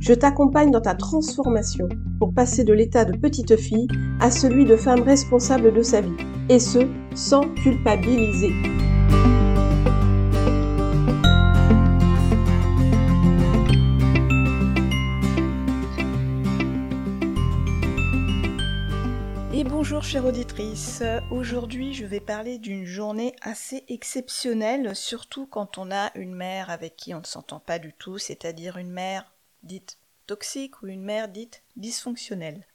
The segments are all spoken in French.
Je t'accompagne dans ta transformation pour passer de l'état de petite fille à celui de femme responsable de sa vie, et ce, sans culpabiliser. Et bonjour chère auditrice, aujourd'hui je vais parler d'une journée assez exceptionnelle, surtout quand on a une mère avec qui on ne s'entend pas du tout, c'est-à-dire une mère dite toxique ou une mère dite dysfonctionnelle.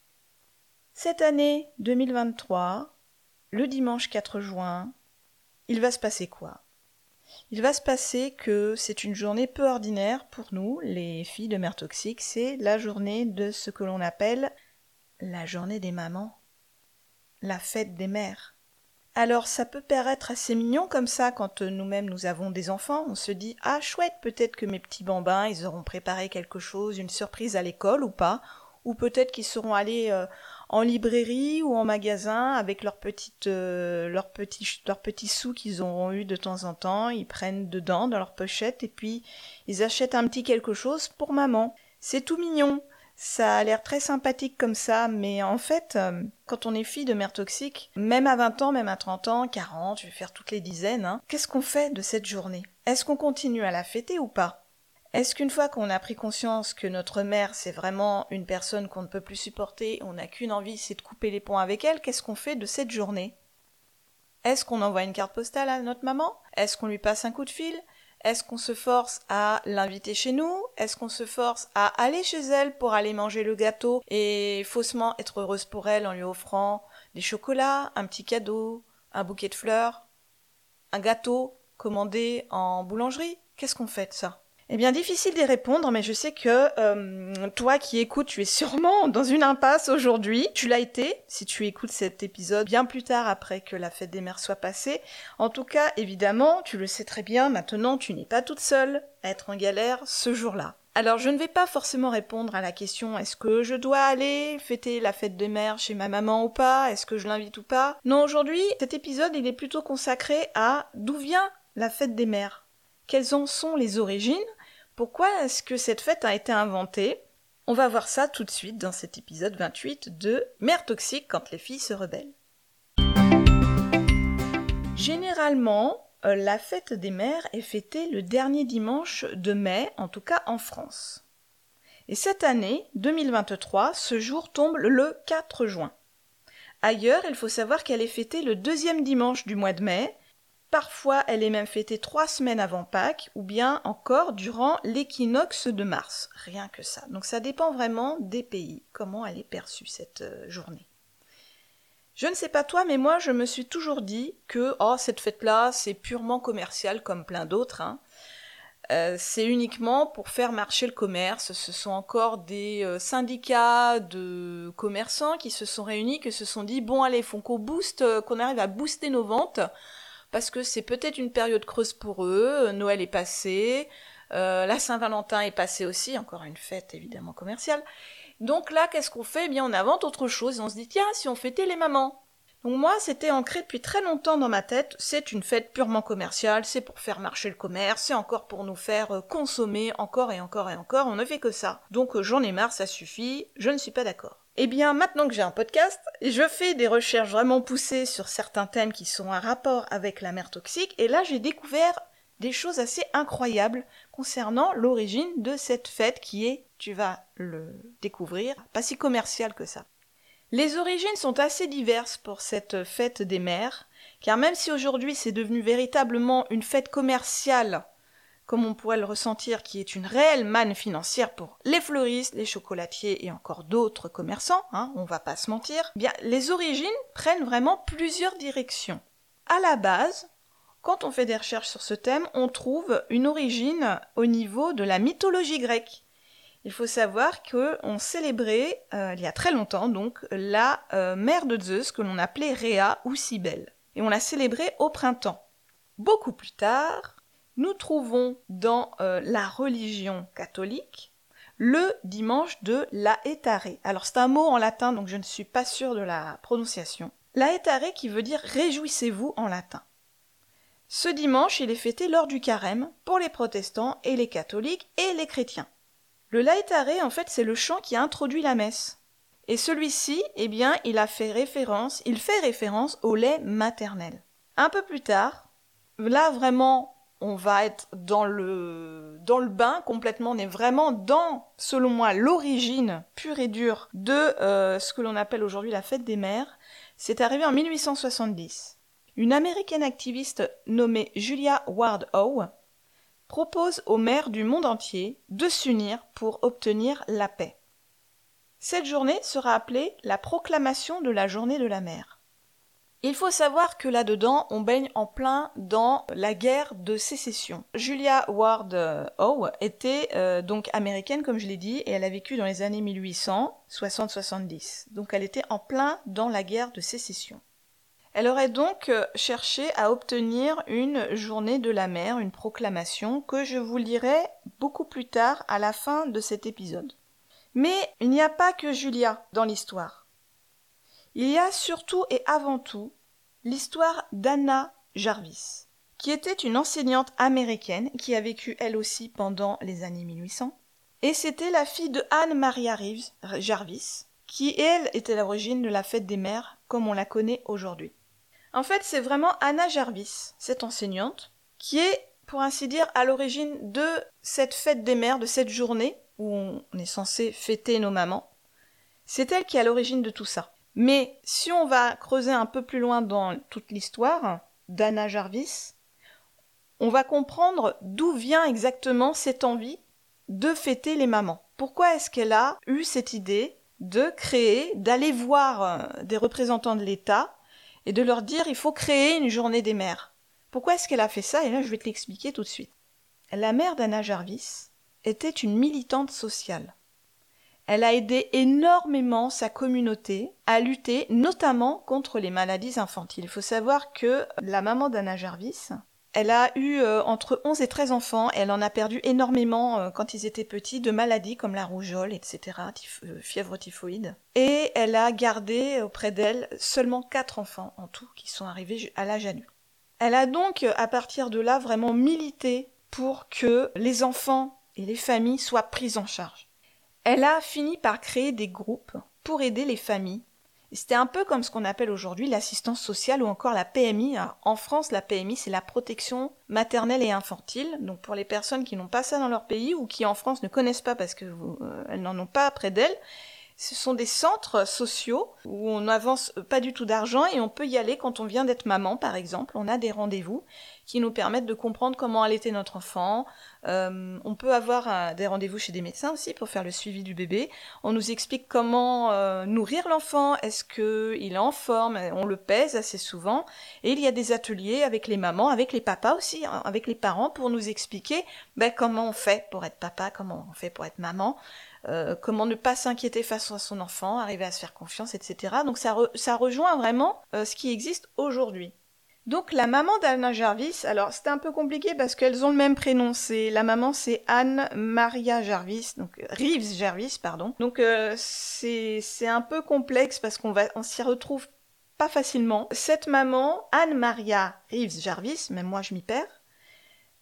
Cette année 2023, le dimanche 4 juin, il va se passer quoi? Il va se passer que c'est une journée peu ordinaire pour nous, les filles de mères toxiques, c'est la journée de ce que l'on appelle la journée des mamans, la fête des mères. Alors ça peut paraître assez mignon comme ça quand euh, nous-mêmes nous avons des enfants, on se dit ah chouette peut-être que mes petits bambins ils auront préparé quelque chose, une surprise à l'école ou pas, ou peut-être qu'ils seront allés euh, en librairie ou en magasin avec leurs petites euh, leurs petits leurs sous qu'ils auront eu de temps en temps, ils prennent dedans dans leur pochette et puis ils achètent un petit quelque chose pour maman. C'est tout mignon. Ça a l'air très sympathique comme ça, mais en fait, euh, quand on est fille de mère toxique, même à 20 ans, même à 30 ans, 40, je vais faire toutes les dizaines, hein, qu'est-ce qu'on fait de cette journée? Est-ce qu'on continue à la fêter ou pas? Est-ce qu'une fois qu'on a pris conscience que notre mère, c'est vraiment une personne qu'on ne peut plus supporter, on n'a qu'une envie, c'est de couper les ponts avec elle, qu'est-ce qu'on fait de cette journée? Est-ce qu'on envoie une carte postale à notre maman? Est-ce qu'on lui passe un coup de fil? Est-ce qu'on se force à l'inviter chez nous? Est-ce qu'on se force à aller chez elle pour aller manger le gâteau et faussement être heureuse pour elle en lui offrant des chocolats, un petit cadeau, un bouquet de fleurs, un gâteau commandé en boulangerie? Qu'est-ce qu'on fait de ça? Eh bien, difficile d'y répondre, mais je sais que euh, toi qui écoutes, tu es sûrement dans une impasse aujourd'hui. Tu l'as été, si tu écoutes cet épisode bien plus tard après que la fête des mères soit passée. En tout cas, évidemment, tu le sais très bien, maintenant tu n'es pas toute seule à être en galère ce jour-là. Alors je ne vais pas forcément répondre à la question est-ce que je dois aller fêter la fête des mères chez ma maman ou pas? Est-ce que je l'invite ou pas? Non, aujourd'hui, cet épisode il est plutôt consacré à d'où vient la fête des mères quelles en sont les origines Pourquoi est-ce que cette fête a été inventée? On va voir ça tout de suite dans cet épisode 28 de Mère toxique quand les filles se rebellent. Généralement, euh, la fête des mères est fêtée le dernier dimanche de mai, en tout cas en France. Et cette année, 2023, ce jour tombe le 4 juin. Ailleurs, il faut savoir qu'elle est fêtée le deuxième dimanche du mois de mai, Parfois, elle est même fêtée trois semaines avant Pâques ou bien encore durant l'équinoxe de mars. Rien que ça. Donc ça dépend vraiment des pays, comment elle est perçue cette euh, journée. Je ne sais pas toi, mais moi je me suis toujours dit que oh, cette fête-là, c'est purement commercial comme plein d'autres. Hein. Euh, c'est uniquement pour faire marcher le commerce. Ce sont encore des euh, syndicats de commerçants qui se sont réunis, qui se sont dit bon allez, faut qu'on booste, qu'on arrive à booster nos ventes parce que c'est peut-être une période creuse pour eux, Noël est passé, euh, la Saint-Valentin est passée aussi, encore une fête évidemment commerciale. Donc là, qu'est-ce qu'on fait? Eh bien, on invente autre chose et on se dit, tiens, si on fêtait les mamans. Donc moi, c'était ancré depuis très longtemps dans ma tête, c'est une fête purement commerciale, c'est pour faire marcher le commerce, c'est encore pour nous faire euh, consommer encore et encore et encore, on ne fait que ça. Donc euh, j'en ai marre, ça suffit, je ne suis pas d'accord. Eh bien, maintenant que j'ai un podcast, je fais des recherches vraiment poussées sur certains thèmes qui sont en rapport avec la mer toxique, et là j'ai découvert des choses assez incroyables concernant l'origine de cette fête qui est, tu vas le découvrir, pas si commerciale que ça. Les origines sont assez diverses pour cette fête des mers, car même si aujourd'hui c'est devenu véritablement une fête commerciale comme on pourrait le ressentir, qui est une réelle manne financière pour les fleuristes, les chocolatiers et encore d'autres commerçants, hein, on va pas se mentir, eh bien les origines prennent vraiment plusieurs directions. À la base, quand on fait des recherches sur ce thème, on trouve une origine au niveau de la mythologie grecque. Il faut savoir qu'on célébrait, euh, il y a très longtemps donc, la euh, mère de Zeus que l'on appelait Rhea ou Cybèle. et on la célébrait au printemps. Beaucoup plus tard, nous trouvons dans euh, la religion catholique le dimanche de Laetare. Alors c'est un mot en latin, donc je ne suis pas sûre de la prononciation. Laetare qui veut dire réjouissez-vous en latin. Ce dimanche, il est fêté lors du carême pour les protestants et les catholiques et les chrétiens. Le Laetare, en fait, c'est le chant qui a introduit la messe. Et celui-ci, eh bien, il fait il fait référence au lait maternel. Un peu plus tard, là vraiment, on va être dans le bain complètement. On est vraiment dans, selon moi, l'origine pure et dure de euh, ce que l'on appelle aujourd'hui la fête des mères. C'est arrivé en 1870. Une américaine activiste nommée Julia Ward Howe propose aux mères du monde entier de s'unir pour obtenir la paix. Cette journée sera appelée la proclamation de la journée de la mer. Il faut savoir que là-dedans, on baigne en plein dans la guerre de sécession. Julia Ward euh, Howe était euh, donc américaine, comme je l'ai dit, et elle a vécu dans les années 1860-70. Donc elle était en plein dans la guerre de sécession. Elle aurait donc euh, cherché à obtenir une journée de la mer, une proclamation que je vous lirai beaucoup plus tard à la fin de cet épisode. Mais il n'y a pas que Julia dans l'histoire. Il y a surtout et avant tout l'histoire d'Anna Jarvis, qui était une enseignante américaine qui a vécu elle aussi pendant les années 1800. Et c'était la fille de Anne Maria Reeves Jarvis, qui elle était l'origine de la fête des mères comme on la connaît aujourd'hui. En fait, c'est vraiment Anna Jarvis, cette enseignante, qui est, pour ainsi dire, à l'origine de cette fête des mères, de cette journée où on est censé fêter nos mamans. C'est elle qui est à l'origine de tout ça. Mais si on va creuser un peu plus loin dans toute l'histoire d'Anna Jarvis, on va comprendre d'où vient exactement cette envie de fêter les mamans. Pourquoi est-ce qu'elle a eu cette idée de créer, d'aller voir euh, des représentants de l'État et de leur dire il faut créer une journée des mères? Pourquoi est-ce qu'elle a fait ça? Et là, je vais te l'expliquer tout de suite. La mère d'Anna Jarvis était une militante sociale. Elle a aidé énormément sa communauté à lutter notamment contre les maladies infantiles. Il faut savoir que la maman d'Anna Jarvis, elle a eu euh, entre 11 et 13 enfants elle en a perdu énormément euh, quand ils étaient petits de maladies comme la rougeole, etc., euh, fièvre typhoïde. Et elle a gardé auprès d'elle seulement 4 enfants en tout qui sont arrivés à l'âge adulte. Elle a donc à partir de là vraiment milité pour que les enfants et les familles soient prises en charge. Elle a fini par créer des groupes pour aider les familles. C'était un peu comme ce qu'on appelle aujourd'hui l'assistance sociale ou encore la PMI. en France, la PMI, c'est la protection maternelle et infantile. Donc pour les personnes qui n'ont pas ça dans leur pays ou qui en France ne connaissent pas parce qu'elles euh, n'en ont pas près d'elles, ce sont des centres sociaux où on n'avance pas du tout d'argent et on peut y aller quand on vient d'être maman, par exemple. On a des rendez-vous qui nous permettent de comprendre comment allaiter notre enfant. Euh, on peut avoir des rendez-vous chez des médecins aussi pour faire le suivi du bébé. On nous explique comment euh, nourrir l'enfant. Est-ce qu'il est en forme? On le pèse assez souvent. Et il y a des ateliers avec les mamans, avec les papas aussi, hein, avec les parents pour nous expliquer ben, comment on fait pour être papa, comment on fait pour être maman. Euh, comment ne pas s'inquiéter face à son enfant, arriver à se faire confiance, etc. Donc ça, ça rejoint vraiment euh, ce qui existe aujourd'hui. Donc la maman d'Anna Jarvis, alors c'était un peu compliqué parce qu'elles ont le même prénom. C'est la maman, c'est Anne Maria Jarvis, donc Reeves Jarvis, pardon. Donc euh, c'est un peu complexe parce qu'on va on s'y retrouve pas facilement. Cette maman, Anne Maria Reeves Jarvis, même moi je m'y perds.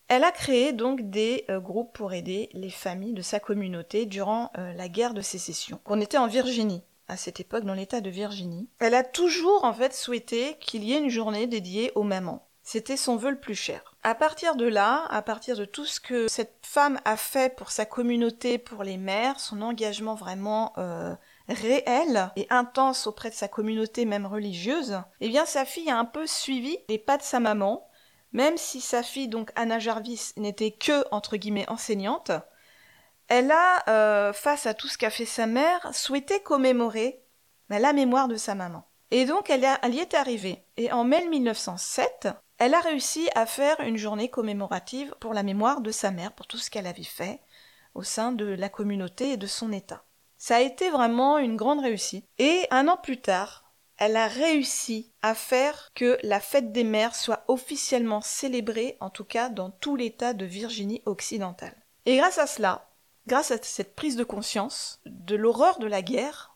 Elle a créé donc des euh, groupes pour aider les familles de sa communauté durant euh, la guerre de sécession. On était en Virginie à cette époque dans l'état de Virginie. Elle a toujours en fait souhaité qu'il y ait une journée dédiée aux mamans. C'était son vœu le plus cher. À partir de là, à partir de tout ce que cette femme a fait pour sa communauté, pour les mères, son engagement vraiment euh, réel et intense auprès de sa communauté même religieuse, eh bien sa fille a un peu suivi les pas de sa maman même si sa fille, donc Anna Jarvis, n'était que, entre guillemets, enseignante, elle a, euh, face à tout ce qu'a fait sa mère, souhaité commémorer bah, la mémoire de sa maman. Et donc elle, y est arrivée. Et en mai 1907, elle a réussi à faire une journée commémorative pour la mémoire de sa mère, pour tout ce qu'elle avait fait au sein de la communauté et de son État. Ça a été vraiment une grande réussite. Et un an plus tard, elle a réussi à faire que la fête des mères soit officiellement célébrée, en tout cas dans tout l'État de Virginie occidentale. Et grâce à cela, grâce à cette prise de conscience de l'horreur de la guerre,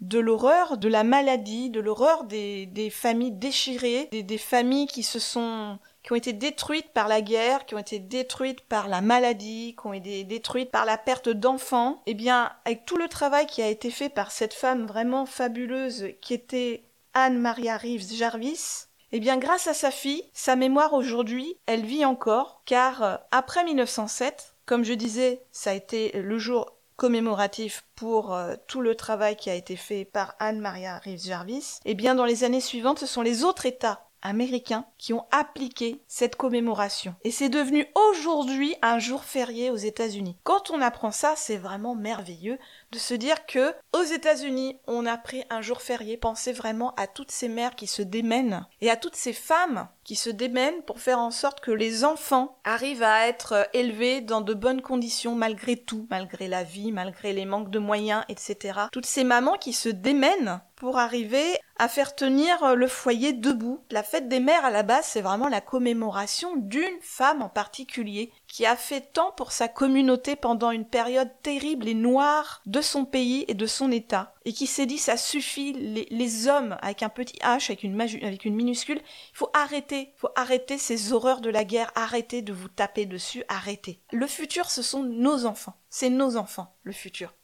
de l'horreur de la maladie, de l'horreur des, familles déchirées, des, familles qui se sont qui ont été détruites par la guerre, qui ont été détruites par la maladie, qui ont été détruites par la perte d'enfants, eh bien, avec tout le travail qui a été fait par cette femme vraiment fabuleuse qui était Anne-Maria Reeves Jarvis, eh bien, grâce à sa fille, sa mémoire aujourd'hui, elle vit encore, car euh, après 1907, comme je disais, ça a été le jour commémoratif pour euh, tout le travail qui a été fait par Anne-Maria Reeves Jarvis, eh bien dans les années suivantes, ce sont les autres États américains qui ont appliqué cette commémoration. Et c'est devenu aujourd'hui un jour férié aux États-Unis. Quand on apprend ça, c'est vraiment merveilleux de se dire que aux États-Unis, on a pris un jour férié. Pensez vraiment à toutes ces mères qui se démènent et à toutes ces femmes qui se démènent pour faire en sorte que les enfants arrivent à être élevés dans de bonnes conditions malgré tout, malgré la vie, malgré les manques de moyens, etc. Toutes ces mamans qui se démènent pour arriver à faire tenir le foyer debout. La fête des mères à la base, c'est vraiment la commémoration d'une femme en particulier qui a fait tant pour sa communauté pendant une période terrible et noire de son pays et de son État, et qui s'est dit ça suffit, les, hommes avec un petit H, avec une, minuscule, il faut arrêter, il faut arrêter ces horreurs de la guerre, arrêter de vous taper dessus, arrêter. Le futur, ce sont nos enfants, c'est nos enfants, le futur.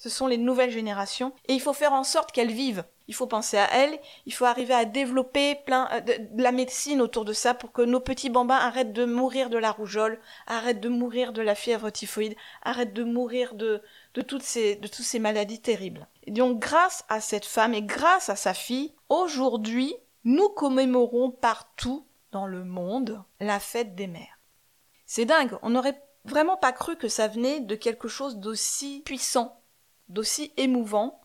Ce sont les nouvelles générations, et il faut faire en sorte qu'elles vivent il faut penser à elle, il faut arriver à développer plein euh, de, la médecine autour de ça pour que nos petits bambins arrêtent de mourir de la rougeole, arrêtent de mourir de la fièvre typhoïde, arrêtent de mourir de, de toutes ces, de toutes ces maladies terribles. Et donc, grâce à cette femme et grâce à sa fille, aujourd'hui, nous commémorons partout dans le monde la fête des mères. C'est dingue, on n'aurait vraiment pas cru que ça venait de quelque chose d'aussi puissant, d'aussi émouvant,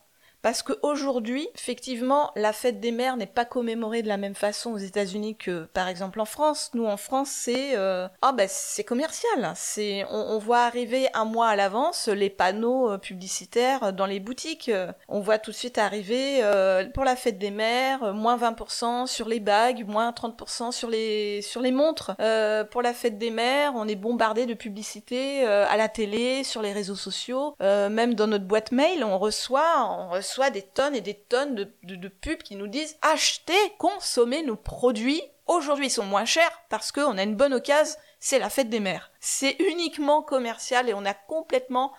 parce qu'aujourd'hui, effectivement, la fête des mères n'est pas commémorée de la même façon aux États-Unis que, par exemple, en France. Nous, en France, c'est euh, ah ben c'est commercial. C'est on, voit arriver un mois à l'avance les panneaux euh, publicitaires dans les boutiques. On voit tout de suite arriver euh, pour la fête des mères, moins 20% sur les bagues, moins 30% sur les sur les montres. pour la fête des mères, on est bombardé de publicités à la télé, sur les réseaux sociaux, même dans notre boîte mail, on reçoit on reçoit des tonnes et des tonnes de, de, pubs qui nous disent achetez, consommez nos produits. Aujourd'hui, ils sont moins chers parce qu'on a une bonne occasion, c'est la fête des mères. C'est uniquement commercial et on a complètement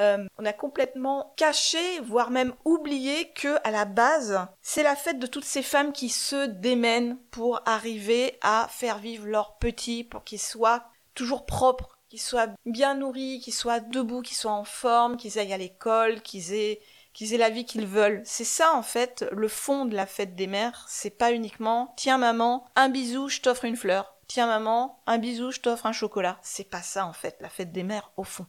euh, on a complètement caché, voire même oublié que à la base, c'est la fête de toutes ces femmes qui se démènent pour arriver à faire vivre leurs petits, pour qu'ils soient toujours propres, qu'ils soient bien nourris, qu'ils soient debout, qu'ils soient en forme, qu'ils aillent à l'école, qu'ils aient qu'ils aient la vie qu'ils veulent. C'est ça en fait le fond de la fête des mères. C'est pas uniquement tiens maman, un bisou, je t'offre une fleur. Tiens maman, un bisou, je t'offre un chocolat. C'est pas ça en fait la fête des mères au fond.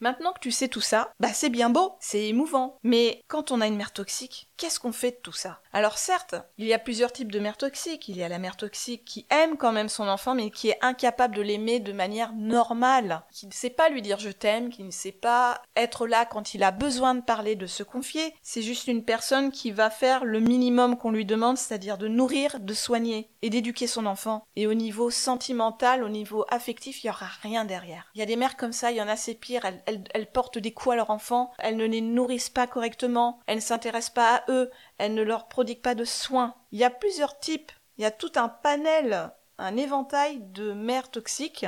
Maintenant que tu sais tout ça, bah c'est bien beau, c'est émouvant. Mais quand on a une mère toxique, qu'est-ce qu'on fait de tout ça? Alors certes, il y a plusieurs types de mères toxiques. Il y a la mère toxique qui aime quand même son enfant, mais qui est incapable de l'aimer de manière normale, qui ne sait pas lui dire je t'aime, qui ne sait pas être là quand il a besoin de parler, de se confier. C'est juste une personne qui va faire le minimum qu'on lui demande, c'est-à-dire de nourrir, de soigner et d'éduquer son enfant. Et au niveau sentimental, au niveau affectif, il y aura rien derrière. Il y a des mères comme ça, il y en a c'est pire, elles, portent des coups à leurs enfants, elles ne les nourrissent pas correctement, elles ne s'intéressent pas à eux, elles ne leur prodiguent pas de soins. Il y a plusieurs types, il y a tout un panel, un éventail de mères toxiques,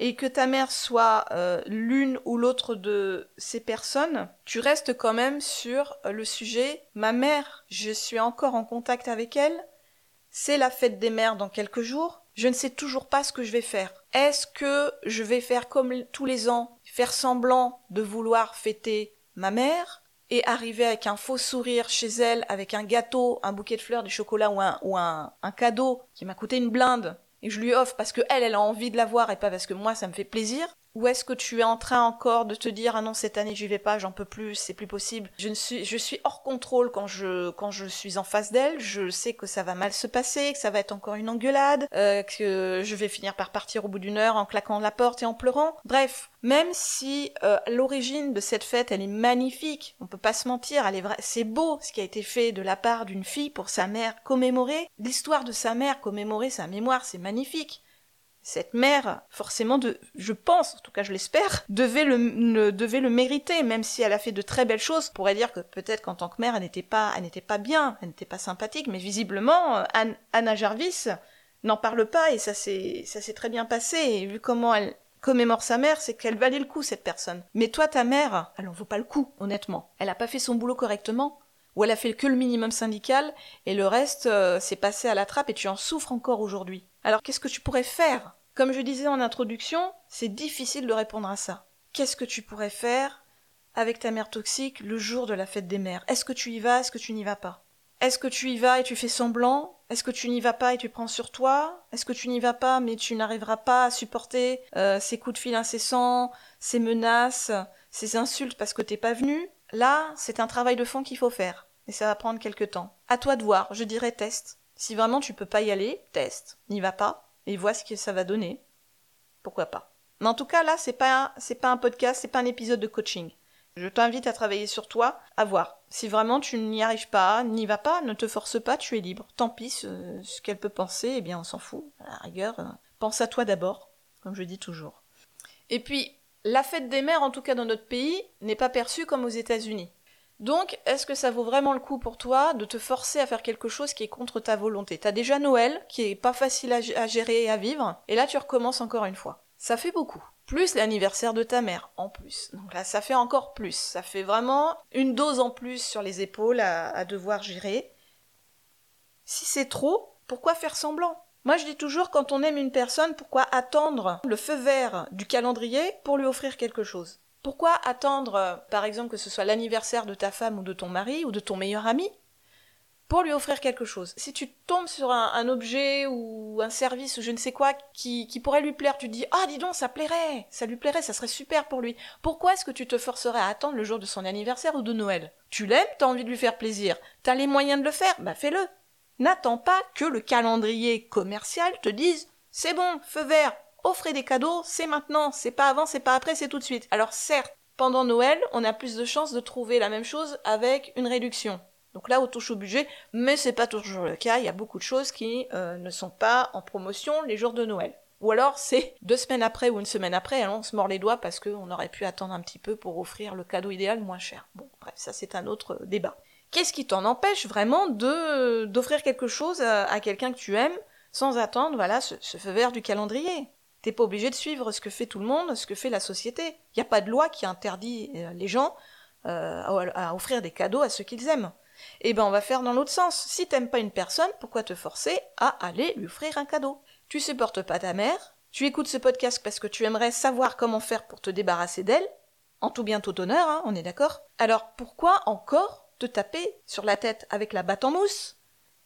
et que ta mère soit euh, l'une ou l'autre de ces personnes, tu restes quand même sur euh, le sujet. Ma mère, je suis encore en contact avec elle, c'est la fête des mères dans quelques jours, je ne sais toujours pas ce que je vais faire. Est-ce que je vais faire comme tous les ans, faire semblant de vouloir fêter ma mère? Et arriver avec un faux sourire chez elle, avec un gâteau, un bouquet de fleurs, du chocolat ou un, ou un, cadeau qui m'a coûté une blinde et je lui offre parce que elle, elle a envie de l'avoir et pas parce que moi ça me fait plaisir. Ou est-ce que tu es en train encore de te dire ah non cette année j'y vais pas, j'en peux plus, c'est plus possible. Je ne suis je suis hors contrôle quand je quand je suis en face d'elle, je sais que ça va mal se passer, que ça va être encore une engueulade, euh, que je vais finir par partir au bout d'une heure en claquant la porte et en pleurant. Bref, même si euh, l'origine de cette fête elle est magnifique, on peut pas se mentir, elle est vrai, c'est beau ce qui a été fait de la part d'une fille pour sa mère commémorer l'histoire de sa mère, commémorer sa mémoire, c'est magnifique cette mère, forcément, de, je pense, en tout cas je l'espère, devait le, devait le mériter, même si elle a fait de très belles choses. On pourrait dire que peut-être qu'en tant que mère, elle n'était pas, pas bien, elle n'était pas sympathique, mais visiblement, euh, Anna Jarvis n'en parle pas et ça s'est, très bien passé. Et vu comment elle commémore sa mère, c'est qu'elle valait le coup, cette personne. Mais toi, ta mère, elle en vaut pas le coup, honnêtement. Elle a pas fait son boulot correctement ou elle a fait que le minimum syndical et le reste euh, s'est passé à la trappe et tu en souffres encore aujourd'hui. Alors qu'est-ce que tu pourrais faire? Comme je disais en introduction, c'est difficile de répondre à ça. Qu'est-ce que tu pourrais faire avec ta mère toxique le jour de la fête des mères? Est-ce que tu y vas? Est-ce que tu n'y vas pas? Est-ce que tu y vas et tu fais semblant? Est-ce que tu n'y vas pas et tu prends sur toi? Est-ce que tu n'y vas pas mais tu n'arriveras pas à supporter euh, ces coups de fil incessants, ces menaces, ces insultes parce que t'es pas venu? Là, c'est un travail de fond qu'il faut faire. Et ça va prendre quelque temps. À toi de voir, je dirais test. Si vraiment tu peux pas y aller, teste. N'y va pas. Et vois ce que ça va donner. Pourquoi pas. Mais en tout cas, là, c'est pas, c'est pas un podcast, c'est pas un épisode de coaching. Je t'invite à travailler sur toi, à voir. Si vraiment tu n'y arrives pas, n'y va pas, ne te force pas, tu es libre. Tant pis, ce, qu'elle peut penser, eh bien, on s'en fout. À la rigueur, euh, pense à toi d'abord, comme je dis toujours. Et puis, la fête des mères, en tout cas dans notre pays, n'est pas perçue comme aux États-Unis. Donc, est-ce que ça vaut vraiment le coup pour toi de te forcer à faire quelque chose qui est contre ta volonté? T'as déjà Noël, qui est pas facile à, gérer et à vivre, et là tu recommences encore une fois. Ça fait beaucoup. Plus l'anniversaire de ta mère, en plus. Donc là, ça fait encore plus. Ça fait vraiment une dose en plus sur les épaules à devoir gérer. Si c'est trop, pourquoi faire semblant? Moi, je dis toujours, quand on aime une personne, pourquoi attendre le feu vert du calendrier pour lui offrir quelque chose? Pourquoi attendre, euh, par exemple, que ce soit l'anniversaire de ta femme ou de ton mari ou de ton meilleur ami pour lui offrir quelque chose? Si tu tombes sur un, objet ou un service ou je ne sais quoi qui, qui pourrait lui plaire, tu dis ah dis donc ça plairait, ça lui plairait, ça serait super pour lui. Pourquoi est-ce que tu te forcerais à attendre le jour de son anniversaire ou de Noël? Tu l'aimes, t'as envie de lui faire plaisir, t'as les moyens de le faire, bah fais-le. N'attends pas que le calendrier commercial te dise c'est bon, feu vert, offrez des cadeaux, c'est maintenant, c'est pas avant, c'est pas après, c'est tout de suite. Alors certes, pendant Noël, on a plus de chances de trouver la même chose avec une réduction. Donc là, on touche au budget, mais c'est pas toujours le cas. Il y a beaucoup de choses qui euh, ne sont pas en promotion les jours de Noël. Ou alors c'est deux semaines après ou une semaine après, on se mord les doigts parce qu'on aurait pu attendre un petit peu pour offrir le cadeau idéal moins cher. Bon, bref, ça c'est un autre débat. Qu'est-ce qui t'en empêche vraiment de d'offrir quelque chose à, quelqu'un que tu aimes sans attendre voilà ce, feu vert du calendrier? T'es pas obligé de suivre ce que fait tout le monde, ce que fait la société. Il n'y a pas de loi qui interdit euh, les gens euh, à, offrir des cadeaux à ceux qu'ils aiment. Eh ben on va faire dans l'autre sens. Si t'aimes pas une personne, pourquoi te forcer à aller lui offrir un cadeau? Tu supportes pas ta mère, tu écoutes ce podcast parce que tu aimerais savoir comment faire pour te débarrasser d'elle, en tout bien tout honneur, hein, on est d'accord? Alors pourquoi encore te taper sur la tête avec la batte en mousse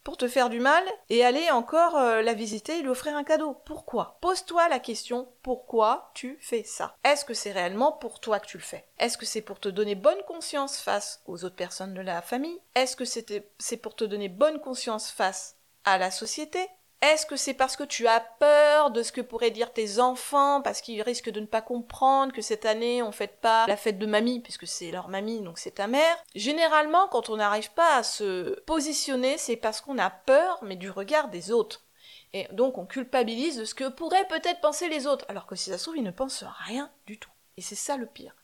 pour te faire du mal et aller encore euh, la visiter et lui offrir un cadeau. Pourquoi? Pose-toi la question pourquoi tu fais ça? Est-ce que c'est réellement pour toi que tu le fais? Est-ce que c'est pour te donner bonne conscience face aux autres personnes de la famille? Est-ce que c'est pour te donner bonne conscience face à la société? Est-ce que c'est parce que tu as peur de ce que pourraient dire tes enfants, parce qu'ils risquent de ne pas comprendre que cette année on fête pas la fête de mamie, puisque c'est leur mamie, donc c'est ta mère? Généralement, quand on n'arrive pas à se positionner, c'est parce qu'on a peur, mais du regard des autres. Et donc on culpabilise de ce que pourraient peut-être penser les autres, alors que si ça se trouve, ils ne pensent rien du tout. Et c'est ça le pire.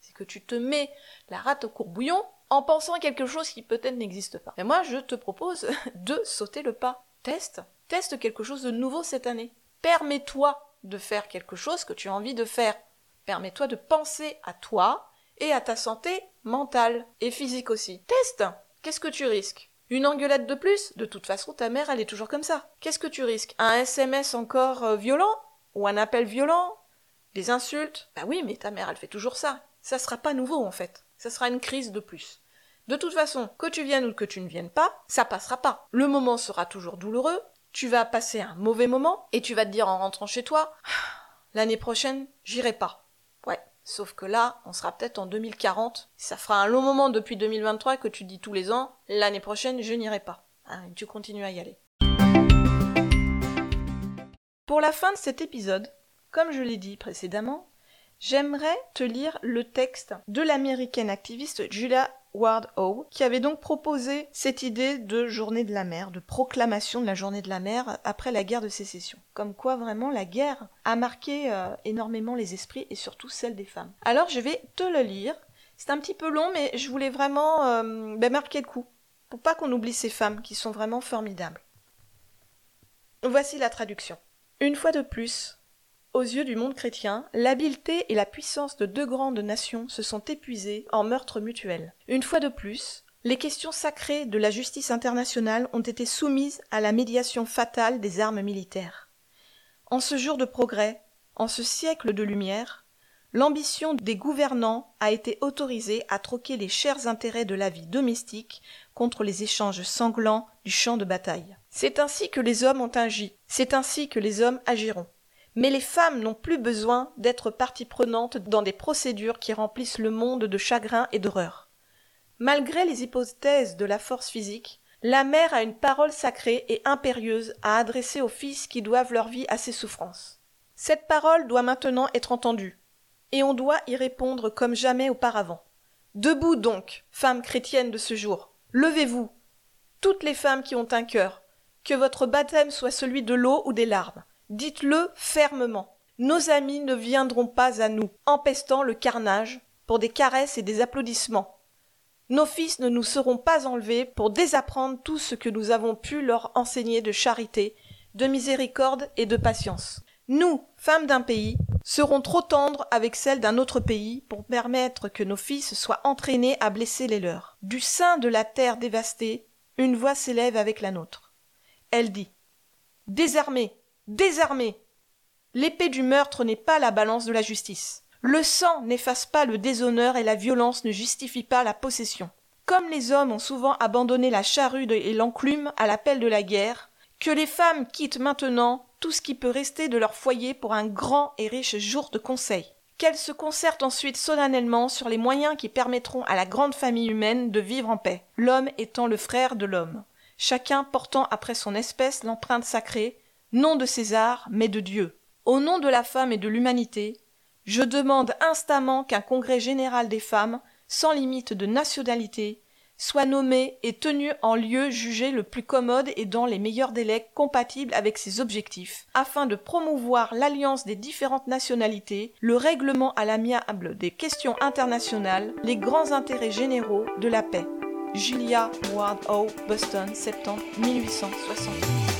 C'est que tu te mets la rate au courbouillon en pensant à quelque chose qui peut-être n'existe pas. Et moi, je te propose de sauter le pas. Teste Teste quelque chose de nouveau cette année. Permets-toi de faire quelque chose que tu as envie de faire. Permets-toi de penser à toi et à ta santé mentale et physique aussi. Teste Qu'est-ce que tu risques? Une engueulade de plus? De toute façon, ta mère, elle est toujours comme ça. Qu'est-ce que tu risques? Un SMS encore euh, violent? Ou un appel violent? Des insultes? Bah oui, mais ta mère, elle fait toujours ça. Ça sera pas nouveau en fait. Ça sera une crise de plus. De toute façon, que tu viennes ou que tu ne viennes pas, ça passera pas. Le moment sera toujours douloureux, tu vas passer un mauvais moment et tu vas te dire en rentrant chez toi l'année prochaine, j'irai pas. Ouais, sauf que là, on sera peut-être en 2040. Ça fera un long moment depuis 2023 que tu dis tous les ans, l'année prochaine, je n'irai pas. Ah, tu continues à y aller. Pour la fin de cet épisode, comme je l'ai dit précédemment, j'aimerais te lire le texte de l'américaine activiste Julia Ward Howe, qui avait donc proposé cette idée de journée de la mer, de proclamation de la journée de la mer après la guerre de sécession. Comme quoi vraiment la guerre a marqué euh, énormément les esprits et surtout celle des femmes. Alors je vais te le lire. C'est un petit peu long, mais je voulais vraiment euh, ben, marquer le coup, pour pas qu'on oublie ces femmes qui sont vraiment formidables. Voici la traduction. Une fois de plus, aux yeux du monde chrétien, l'habileté et la puissance de deux grandes nations se sont épuisées en meurtres mutuels. Une fois de plus, les questions sacrées de la justice internationale ont été soumises à la médiation fatale des armes militaires. En ce jour de progrès, en ce siècle de lumière, l'ambition des gouvernants a été autorisée à troquer les chers intérêts de la vie domestique contre les échanges sanglants du champ de bataille. C'est ainsi que les hommes ont agi, c'est ainsi que les hommes agiront. Mais les femmes n'ont plus besoin d'être partie prenante dans des procédures qui remplissent le monde de chagrin et d'horreur. Malgré les hypothèses de la force physique, la mère a une parole sacrée et impérieuse à adresser aux fils qui doivent leur vie à ces souffrances. Cette parole doit maintenant être entendue, et on doit y répondre comme jamais auparavant. Debout donc, femmes chrétiennes de ce jour, levez-vous, toutes les femmes qui ont un cœur, que votre baptême soit celui de l'eau ou des larmes. Dites-le fermement. Nos amis ne viendront pas à nous, empestant le carnage, pour des caresses et des applaudissements. Nos fils ne nous seront pas enlevés pour désapprendre tout ce que nous avons pu leur enseigner de charité, de miséricorde et de patience. Nous, femmes d'un pays, serons trop tendres avec celles d'un autre pays pour permettre que nos fils soient entraînés à blesser les leurs. Du sein de la terre dévastée, une voix s'élève avec la nôtre. Elle dit Désarmez, Désarmés. L'épée du meurtre n'est pas la balance de la justice. Le sang n'efface pas le déshonneur et la violence ne justifie pas la possession. Comme les hommes ont souvent abandonné la charrue et l'enclume à l'appel de la guerre, que les femmes quittent maintenant tout ce qui peut rester de leur foyer pour un grand et riche jour de conseil. Qu'elles se concertent ensuite solennellement sur les moyens qui permettront à la grande famille humaine de vivre en paix, l'homme étant le frère de l'homme, chacun portant après son espèce l'empreinte sacrée, non de César, mais de Dieu. Au nom de la femme et de l'humanité, je demande instamment qu'un congrès général des femmes, sans limite de nationalité, soit nommé et tenu en lieu jugé le plus commode et dans les meilleurs délais compatibles avec ses objectifs, afin de promouvoir l'alliance des différentes nationalités, le règlement à l'amiable des questions internationales, les grands intérêts généraux de la paix. Julia Ward O. Boston, septembre 1860.